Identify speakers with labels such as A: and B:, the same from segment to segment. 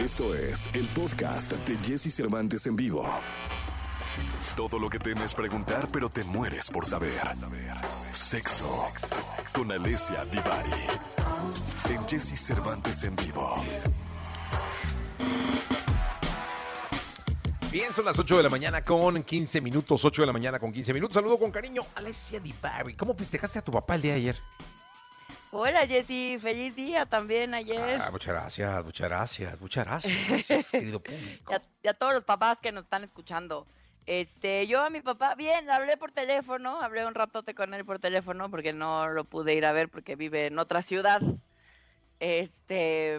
A: Esto es el podcast de Jesse Cervantes en vivo. Todo lo que temes preguntar, pero te mueres por saber. Sexo con Alessia Divari. En Jesse Cervantes en vivo.
B: Bien, son las 8 de la mañana con 15 minutos, 8 de la mañana con 15 minutos. Saludo con cariño, Alessia Divari. ¿Cómo festejaste a tu papá el día de ayer?
C: Hola Jessy, feliz día también ayer.
B: Ah, muchas gracias, muchas gracias, muchas gracias, gracias querido público.
C: Y a, todos los papás que nos están escuchando. Este, yo a mi papá, bien, hablé por teléfono, hablé un ratote con él por teléfono porque no lo pude ir a ver porque vive en otra ciudad. Este,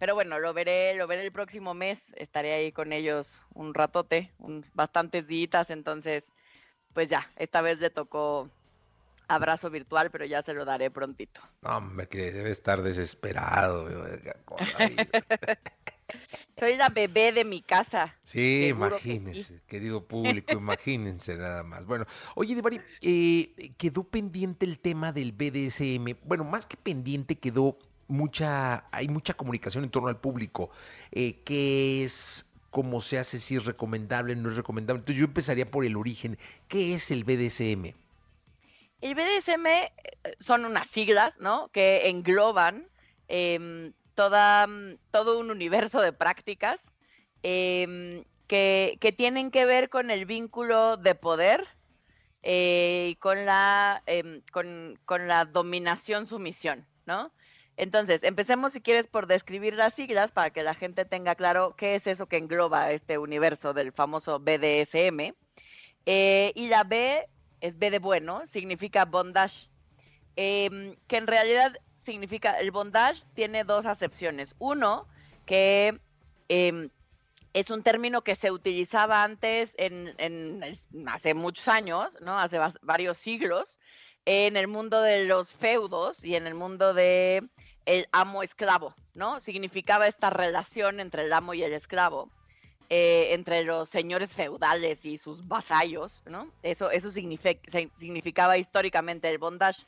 C: pero bueno, lo veré, lo veré el próximo mes, estaré ahí con ellos un ratote, un, bastantes días, entonces, pues ya, esta vez le tocó abrazo virtual, pero ya se lo daré prontito.
B: Hombre, que debe estar desesperado.
C: Soy la bebé de mi casa.
B: Sí, imagínense, querido público, imagínense nada más. Bueno, oye, Devari, eh, quedó pendiente el tema del BDSM. Bueno, más que pendiente, quedó mucha, hay mucha comunicación en torno al público. Eh, ¿Qué es? ¿Cómo se hace? Si es recomendable, no es recomendable. Entonces yo empezaría por el origen. ¿Qué es el BDSM?
C: El BDSM eh, son unas siglas, ¿no? Que engloban em, mm, todo un universo de prácticas em, que, tienen que ver con el vínculo de poder eh, y con la, em, dominación-sumisión, ¿no? Entonces, empecemos si quieres por describir las siglas para que la gente tenga claro qué es eso que engloba este universo del famoso BDSM. Eh, y la B es B de bueno, significa bondage, em, que en realidad significa, el bondage tiene dos acepciones. Uno, que em, es un término que se utilizaba antes en, hace muchos años, ¿no? Hace varios siglos, en el mundo de los feudos y en el mundo de el amo esclavo, ¿no? Significaba esta relación entre el amo y el esclavo. Eh, entre los señores feudales y sus vasallos, ¿no? Eso, eso significaba históricamente el bondage.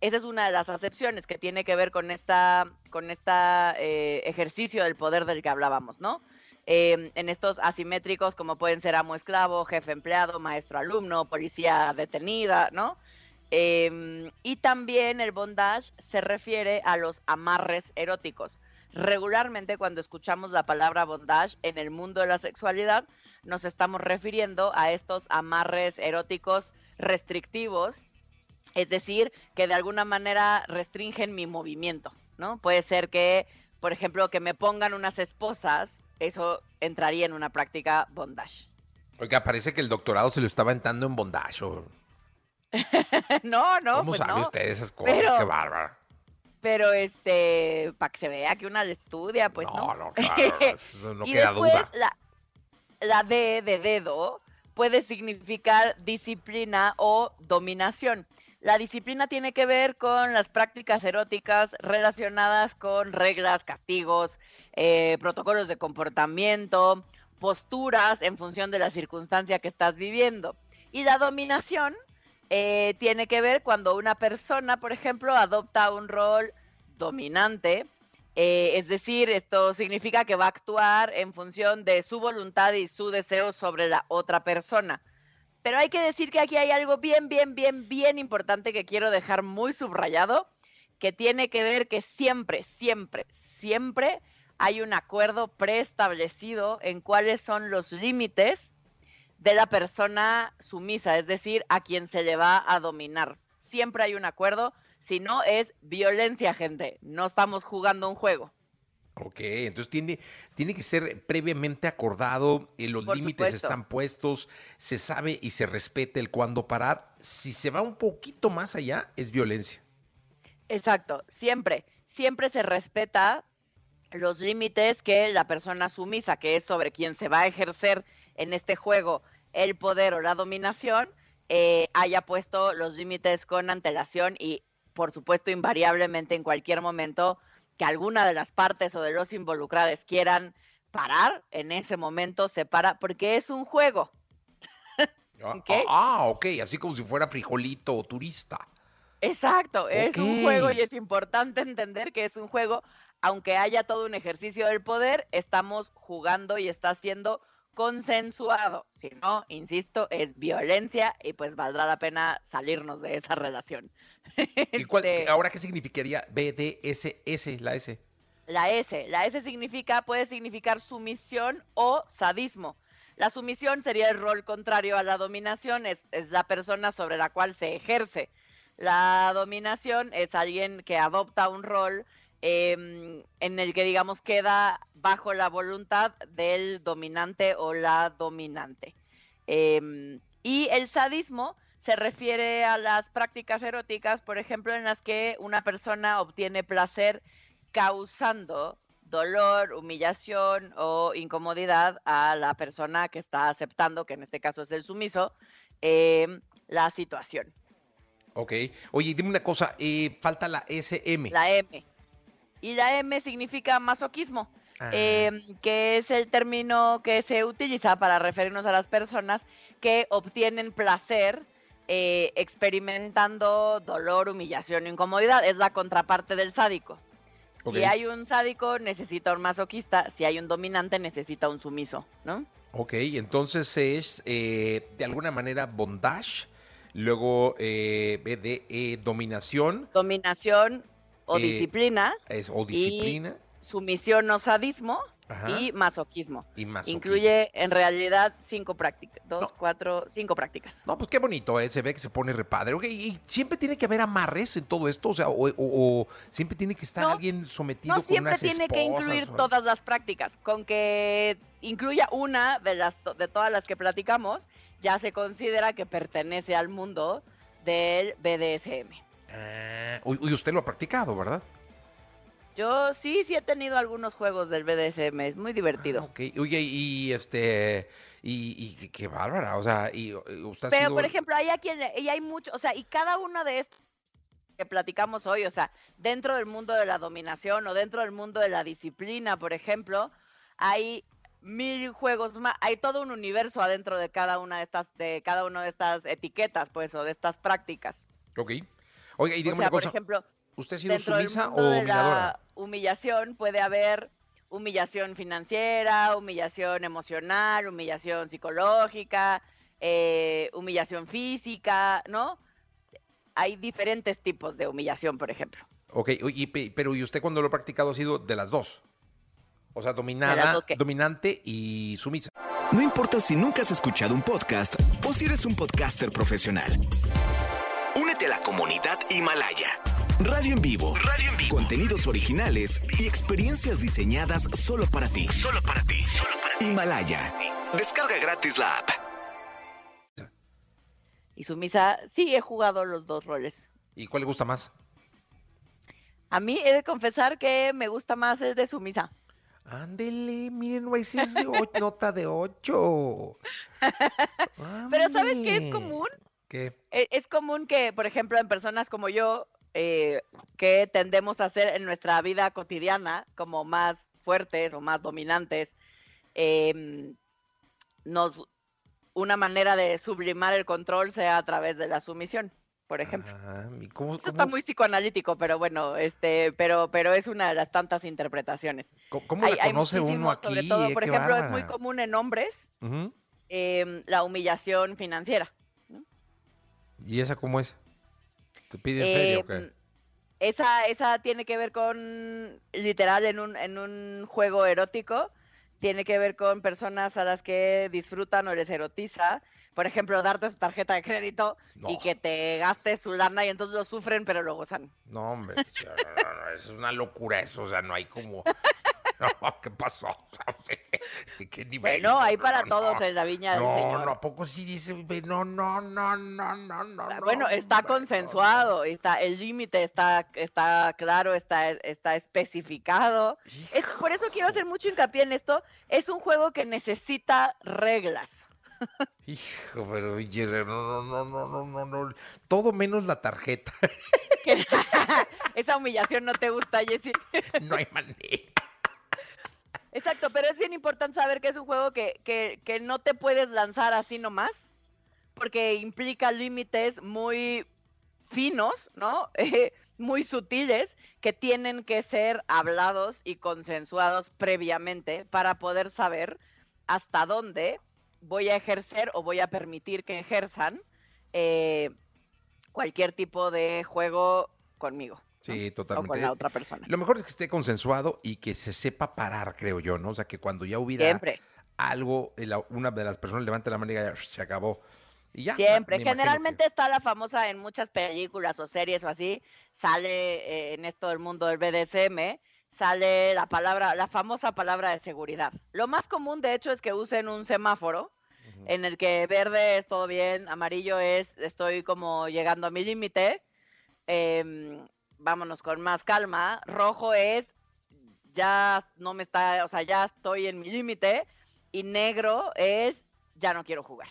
C: Esa es una de las acepciones que tiene que ver con esta, con esta eh, ejercicio del poder del que hablábamos, ¿no? Em, en estos asimétricos como pueden ser amo esclavo, jefe empleado, maestro alumno, policía detenida, ¿no? Em, y también el bondage se refiere a los amarres eróticos regularmente cuando escuchamos la palabra bondage en el mundo de la sexualidad, nos estamos refiriendo a estos amarres eróticos restrictivos, es decir, que de alguna manera restringen mi movimiento, ¿no? Puede ser que, por ejemplo, que me pongan unas esposas, eso entraría en una práctica bondage.
B: Oiga, parece que el doctorado se lo estaba entrando en bondage.
C: no, no.
B: ¿Cómo pues sabe usted esas cosas? Qué bárbara
C: pero este, para que se vea que una estudia, pues no.
B: No, claro, no y queda duda.
C: La, la D de dedo puede significar disciplina o dominación. La disciplina tiene que ver con las prácticas eróticas relacionadas con reglas, castigos, eh, protocolos de comportamiento, posturas en función de la circunstancia que estás viviendo. Y la dominación eh, tiene que ver cuando una persona, por ejemplo, adopta un rol dominante. Eh, es decir, esto significa que va a actuar en función de su voluntad y su deseo sobre la otra persona. Pero hay que decir que aquí hay algo bien, bien, bien, bien importante que quiero dejar muy subrayado, que tiene que ver que siempre, siempre, siempre hay un acuerdo preestablecido en cuáles son los límites de la persona sumisa, es decir, a quien se le va a dominar. Siempre hay un acuerdo, si no es violencia, gente. No estamos jugando un juego.
B: Ok, entonces tiene, tiene que ser previamente acordado, y los límites están puestos, se sabe y se respeta el cuándo parar. Si se va un poquito más allá, es violencia.
C: Exacto, siempre, siempre se respeta los límites que la persona sumisa, que es sobre quien se va a ejercer en este juego el poder o la dominación, eh, haya puesto los límites con antelación y, por supuesto, invariablemente en cualquier momento que alguna de las partes o de los involucrados quieran parar, en ese momento se para, porque es un juego.
B: Ah, ¿Okay? ah, ok, así como si fuera frijolito o turista.
C: Exacto, es un juego y es importante entender que es un juego aunque haya todo un ejercicio del poder, estamos jugando y está siendo consensuado. Si no, insisto, es violencia y pues valdrá la pena salirnos de esa relación.
B: ¿Y cuál,
C: Este,
B: ahora qué significaría BDSS, la S?
C: La S, la S significa, puede significar sumisión o sadismo. La sumisión sería el rol contrario a la dominación, es, es la persona sobre la cual se ejerce. La dominación es alguien que adopta un rol em, en el que, digamos, queda bajo la voluntad del dominante o la dominante. Em, y el sadismo se refiere a las prácticas eróticas, por ejemplo, en las que una persona obtiene placer causando dolor, humillación o incomodidad a la persona que está aceptando, que en este caso es el sumiso, em, la situación.
B: Ok. Oye, dime una cosa, eh, falta la SM.
C: La M. Y la M significa masoquismo,
B: Ah,
C: em, que es el término que se utiliza para referirnos a las personas que obtienen placer eh, experimentando dolor, humillación incomodidad. Es la contraparte del sádico.
B: ok.
C: Si hay un sádico, necesita un masoquista. Si hay un dominante, necesita un sumiso, ¿no?
B: Ok, entonces es eh, de alguna manera bondage, luego eh, BDE dominación
C: Dominación o
B: Eh,
C: disciplina,
B: es, o disciplina
C: sumisión o sadismo
B: ajá,
C: y masoquismo.
B: y masoquismo.
C: Incluye en realidad cinco prácticas, dos,
B: No.
C: cuatro, cinco prácticas.
B: No, pues qué bonito, eh, se ve que se pone repadre. Ok, y siempre tiene que haber amarres en todo esto, o sea, o, o- o siempre tiene que estar
C: No,
B: alguien sometido
C: No
B: con
C: siempre
B: unas
C: tiene que incluir
B: o-
C: todas las prácticas. Con que incluya una de las de todas las que platicamos, ya se considera que pertenece al mundo del BDSM.
B: Ah, uy, uy, usted lo ha practicado, ¿verdad?
C: Yo sí, sí he tenido algunos juegos del BDSM, es muy divertido.
B: Ah, ok, oye, y este, y, y qué- bárbara, o sea, y, y usted ha
C: Pero,
B: sido-
C: por ejemplo, hay a quien, y hay mucho, o sea, y cada uno de estos que platicamos hoy, o sea, dentro del mundo de la dominación o dentro del mundo de la disciplina, por ejemplo, hay mil juegos más, hay todo un universo adentro de cada una de estas, de cada una de estas etiquetas, pues, o de estas prácticas.
B: Ok. Oiga, y
C: O
B: dígame
C: sea,
B: una
C: por
B: cosa,
C: ejemplo,
B: ¿usted ha sido sumisa o
C: de la humillación puede haber humillación financiera, humillación emocional, humillación psicológica, eh, humillación física, ¿no? Hay diferentes tipos de humillación, por ejemplo.
B: Ok, oye, pe- pero ¿y usted cuando lo ha practicado ha sido de las dos? O sea, dominada,
C: dos
B: dominante y sumisa.
D: No importa si nunca has escuchado un podcast o si eres un podcaster profesional. La comunidad Himalaya. Radio en vivo. Radio en vivo. Contenidos originales y experiencias diseñadas solo para ti. Solo para ti. Himalaya. Descarga gratis la app.
C: Y sumisa, sí he jugado los dos roles.
B: ¿Y cuál le gusta más?
C: A mí he de confesar que me gusta más el de sumisa.
B: Ándele, miren, no ese es de o- nota de ocho.
C: Pero ¿sabes qué es común?
B: ¿Qué?
C: E- Es común que, por ejemplo, en personas como yo, eh, que tendemos a hacer en nuestra vida cotidiana como más fuertes o más dominantes, em, nos una manera de sublimar el control sea a través de la sumisión, por ejemplo.
B: Ah, ¿y cómo,
C: Eso está muy psicoanalítico, pero bueno, este, pero, pero es una de las tantas interpretaciones.
B: cómo- cómo
C: Hay-
B: la
C: hay
B: conoce uno aquí?
C: sobre todo,
B: eh?
C: por ejemplo, es muy común en hombres em, la humillación financiera.
B: ¿Y esa cómo es? ¿Te pide en feria o qué?
C: Em, Esa, esa tiene que ver con, literal, en un, en un juego erótico, tiene que ver con personas a las que disfrutan o les erotiza. Por ejemplo, darte su tarjeta de crédito y que te gastes su lana y entonces lo sufren, pero lo gozan.
B: No, hombre, no, no, es una locura eso, o sea, no hay como... No, ¿qué pasó? ¿Qué, nivel?
C: Bueno, hay para
B: no,
C: todos en la viña del
B: No,
C: Señor.
B: no, ¿a poco sí dice? No, no, no, no, no, no.
C: Ah,
B: no,
C: bueno, está consensuado, está, el límite está, está claro, está, está especificado. Es, por eso quiero hacer mucho hincapié en esto. Es un juego que necesita reglas.
B: Hijo, pero oye, no, no, no, no, no, no, no. Todo menos la tarjeta.
C: Esa humillación no te gusta, Jessy.
B: No hay manera.
C: Exacto, pero es bien importante saber que es un juego que, que, que no te puedes lanzar así nomás, porque implica límites muy finos, ¿no? Eh, muy sutiles que tienen que ser hablados y consensuados previamente para poder saber hasta dónde voy a ejercer o voy a permitir que ejerzan eh, cualquier tipo de juego conmigo.
B: Sí,
C: O
B: totalmente.
C: con la otra persona.
B: Lo mejor es que esté consensuado y que se sepa parar, creo yo, ¿no? O sea, que cuando ya hubiera
C: Siempre,
B: algo, una de las personas levante la mano y diga, "Ya, se acabó. Y ya.
C: siempre. Generalmente
B: que-
C: está la famosa en muchas películas o series o así, sale eh, en esto del mundo del BDSM, sale la palabra, la famosa palabra de seguridad. Lo más común, de hecho, es que usen un semáforo en el que verde es todo bien, amarillo es estoy como llegando a mi límite, em, vámonos con más calma, rojo es ya no me está, o sea, ya estoy en mi límite, y negro es ya no quiero jugar.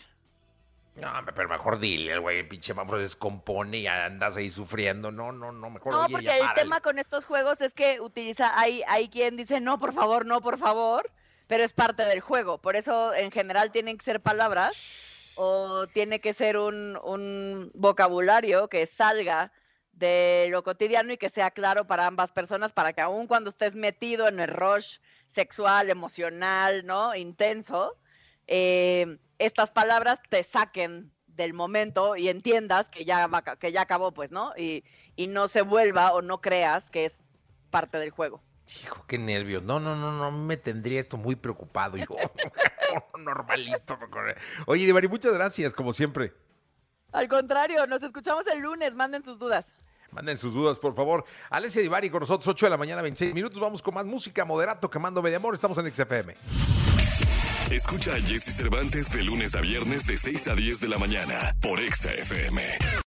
B: No, pero mejor dile, el güey, pinche vamos se descompone y andas ahí sufriendo. No, no, no, mejor
C: No,
B: oye,
C: porque
B: ya
C: el
B: párale.
C: tema con estos juegos es que utiliza, hay, hay quien dice no, por favor, no, por favor, pero es parte del juego. Por eso, en general, tienen que ser palabras o tiene que ser un, un vocabulario que salga de lo cotidiano y que sea claro para ambas personas, para que aun cuando estés metido en el rush sexual, emocional, ¿no? Intenso, eh, estas palabras te saquen del momento y entiendas que ya, va, que ya acabó, pues, ¿no? Y, y no se vuelva o no creas que es parte del juego.
B: Hijo, qué nervios. No, no, no, no, me tendría esto muy preocupado, hijo. Normalito. Oye, Divari, muchas gracias, como siempre.
C: Al contrario, nos escuchamos el lunes, manden sus dudas.
B: Manden sus dudas, por favor. Alessia Divari con nosotros, 8 de la mañana, 26 minutos. Vamos con más música, moderato, quemando media amor. Estamos en XFM.
A: Escucha a Jesse Cervantes de lunes a viernes de 6 a 10 de la mañana por Exa FM.